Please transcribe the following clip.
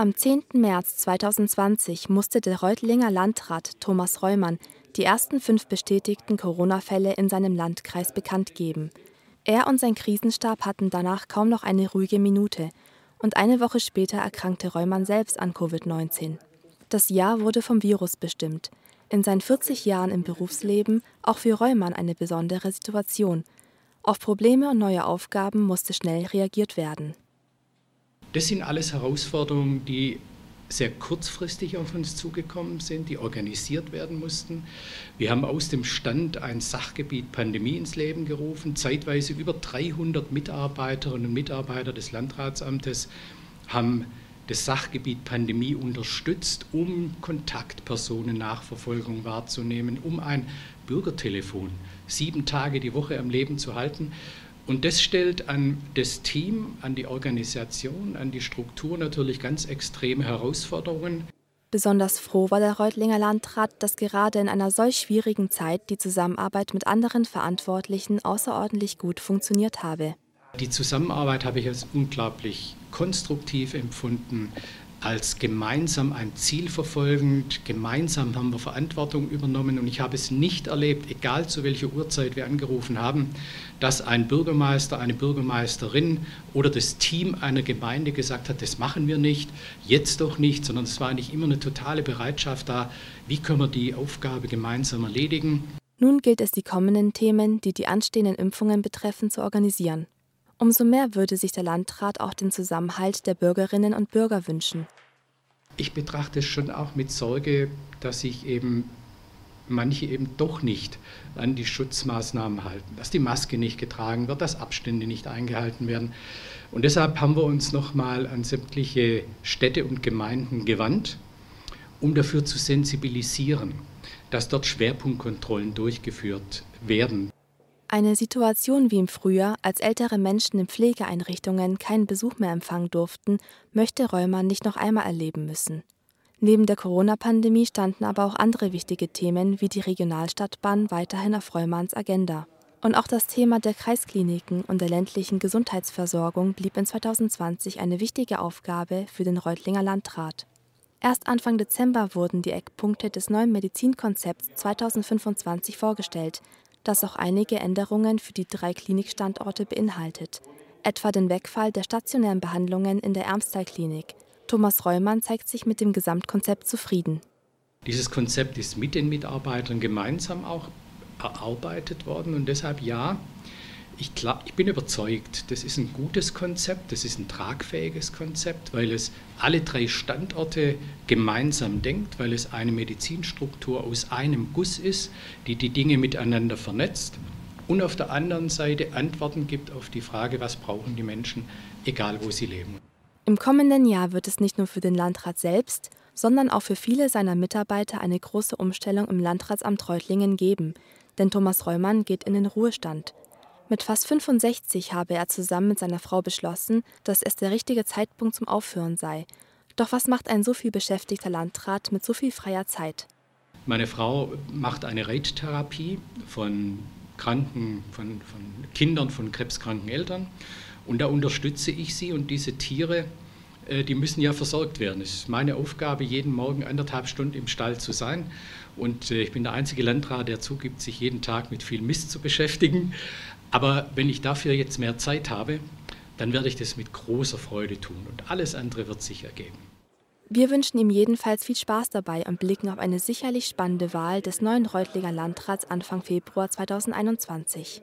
Am 10. März 2020 musste der Reutlinger Landrat Thomas Reumann die ersten fünf bestätigten Corona-Fälle in seinem Landkreis bekannt geben. Er und sein Krisenstab hatten danach kaum noch eine ruhige Minute und eine Woche später erkrankte Reumann selbst an Covid-19. Das Jahr wurde vom Virus bestimmt. In seinen 40 Jahren im Berufsleben auch für Reumann eine besondere Situation. Auf Probleme und neue Aufgaben musste schnell reagiert werden. Das sind alles Herausforderungen, die sehr kurzfristig auf uns zugekommen sind, die organisiert werden mussten. Wir haben aus dem Stand ein Sachgebiet Pandemie ins Leben gerufen. Zeitweise über 300 Mitarbeiterinnen und Mitarbeiter des Landratsamtes haben das Sachgebiet Pandemie unterstützt, um Kontaktpersonennachverfolgung wahrzunehmen, um ein Bürgertelefon sieben Tage die Woche am Leben zu halten. Und das stellt an das Team, an die Organisation, an die Struktur natürlich ganz extreme Herausforderungen. Besonders froh war der Reutlinger Landrat, dass gerade in einer solch schwierigen Zeit die Zusammenarbeit mit anderen Verantwortlichen außerordentlich gut funktioniert habe. Die Zusammenarbeit habe ich als unglaublich konstruktiv empfunden als gemeinsam ein Ziel verfolgend. Gemeinsam haben wir Verantwortung übernommen und ich habe es nicht erlebt, egal zu welcher Uhrzeit wir angerufen haben, dass ein Bürgermeister, eine Bürgermeisterin oder das Team einer Gemeinde gesagt hat, das machen wir nicht, jetzt doch nicht, sondern es war eigentlich immer eine totale Bereitschaft da, wie können wir die Aufgabe gemeinsam erledigen. Nun gilt es, die kommenden Themen, die die anstehenden Impfungen betreffen, zu organisieren. Umso mehr würde sich der Landrat auch den Zusammenhalt der Bürgerinnen und Bürger wünschen. Ich betrachte es schon auch mit Sorge, dass sich eben manche eben doch nicht an die Schutzmaßnahmen halten, dass die Maske nicht getragen wird, dass Abstände nicht eingehalten werden. Und deshalb haben wir uns nochmal an sämtliche Städte und Gemeinden gewandt, um dafür zu sensibilisieren, dass dort Schwerpunktkontrollen durchgeführt werden. Eine Situation wie im Frühjahr, als ältere Menschen in Pflegeeinrichtungen keinen Besuch mehr empfangen durften, möchte Reumann nicht noch einmal erleben müssen. Neben der Corona-Pandemie standen aber auch andere wichtige Themen wie die Regionalstadtbahn weiterhin auf Reumanns Agenda. Und auch das Thema der Kreiskliniken und der ländlichen Gesundheitsversorgung blieb in 2020 eine wichtige Aufgabe für den Reutlinger Landrat. Erst Anfang Dezember wurden die Eckpunkte des neuen Medizinkonzepts 2025 vorgestellt, das auch einige Änderungen für die drei Klinikstandorte beinhaltet, etwa den Wegfall der stationären Behandlungen in der Ermstal-Klinik. Thomas Reumann zeigt sich mit dem Gesamtkonzept zufrieden. Dieses Konzept ist mit den Mitarbeitern gemeinsam auch erarbeitet worden und deshalb ja, ich, glaub, ich, bin überzeugt, das ist ein gutes Konzept, das ist ein tragfähiges Konzept, weil es alle drei Standorte gemeinsam denkt, weil es eine Medizinstruktur aus einem Guss ist, die die Dinge miteinander vernetzt und auf der anderen Seite Antworten gibt auf die Frage, was brauchen die Menschen, egal wo sie leben. Im kommenden Jahr wird es nicht nur für den Landrat selbst, sondern auch für viele seiner Mitarbeiter eine große Umstellung im Landratsamt Reutlingen geben, denn Thomas Reumann geht in den Ruhestand. Mit fast 65 habe er zusammen mit seiner Frau beschlossen, dass es der richtige Zeitpunkt zum Aufhören sei. Doch was macht ein so viel beschäftigter Landrat mit so viel freier Zeit? Meine Frau macht eine Reittherapie von Kranken, von, von Kindern von krebskranken Eltern. Und da unterstütze ich sie und diese Tiere, äh, die müssen ja versorgt werden. Es ist meine Aufgabe, jeden Morgen anderthalb Stunden im Stall zu sein. Und äh, ich bin der einzige Landrat, der zugibt, sich jeden Tag mit viel Mist zu beschäftigen. Aber wenn ich dafür jetzt mehr Zeit habe, dann werde ich das mit großer Freude tun und alles andere wird sich ergeben. Wir wünschen ihm jedenfalls viel Spaß dabei und blicken auf eine sicherlich spannende Wahl des neuen Reutlinger Landrats Anfang Februar 2021.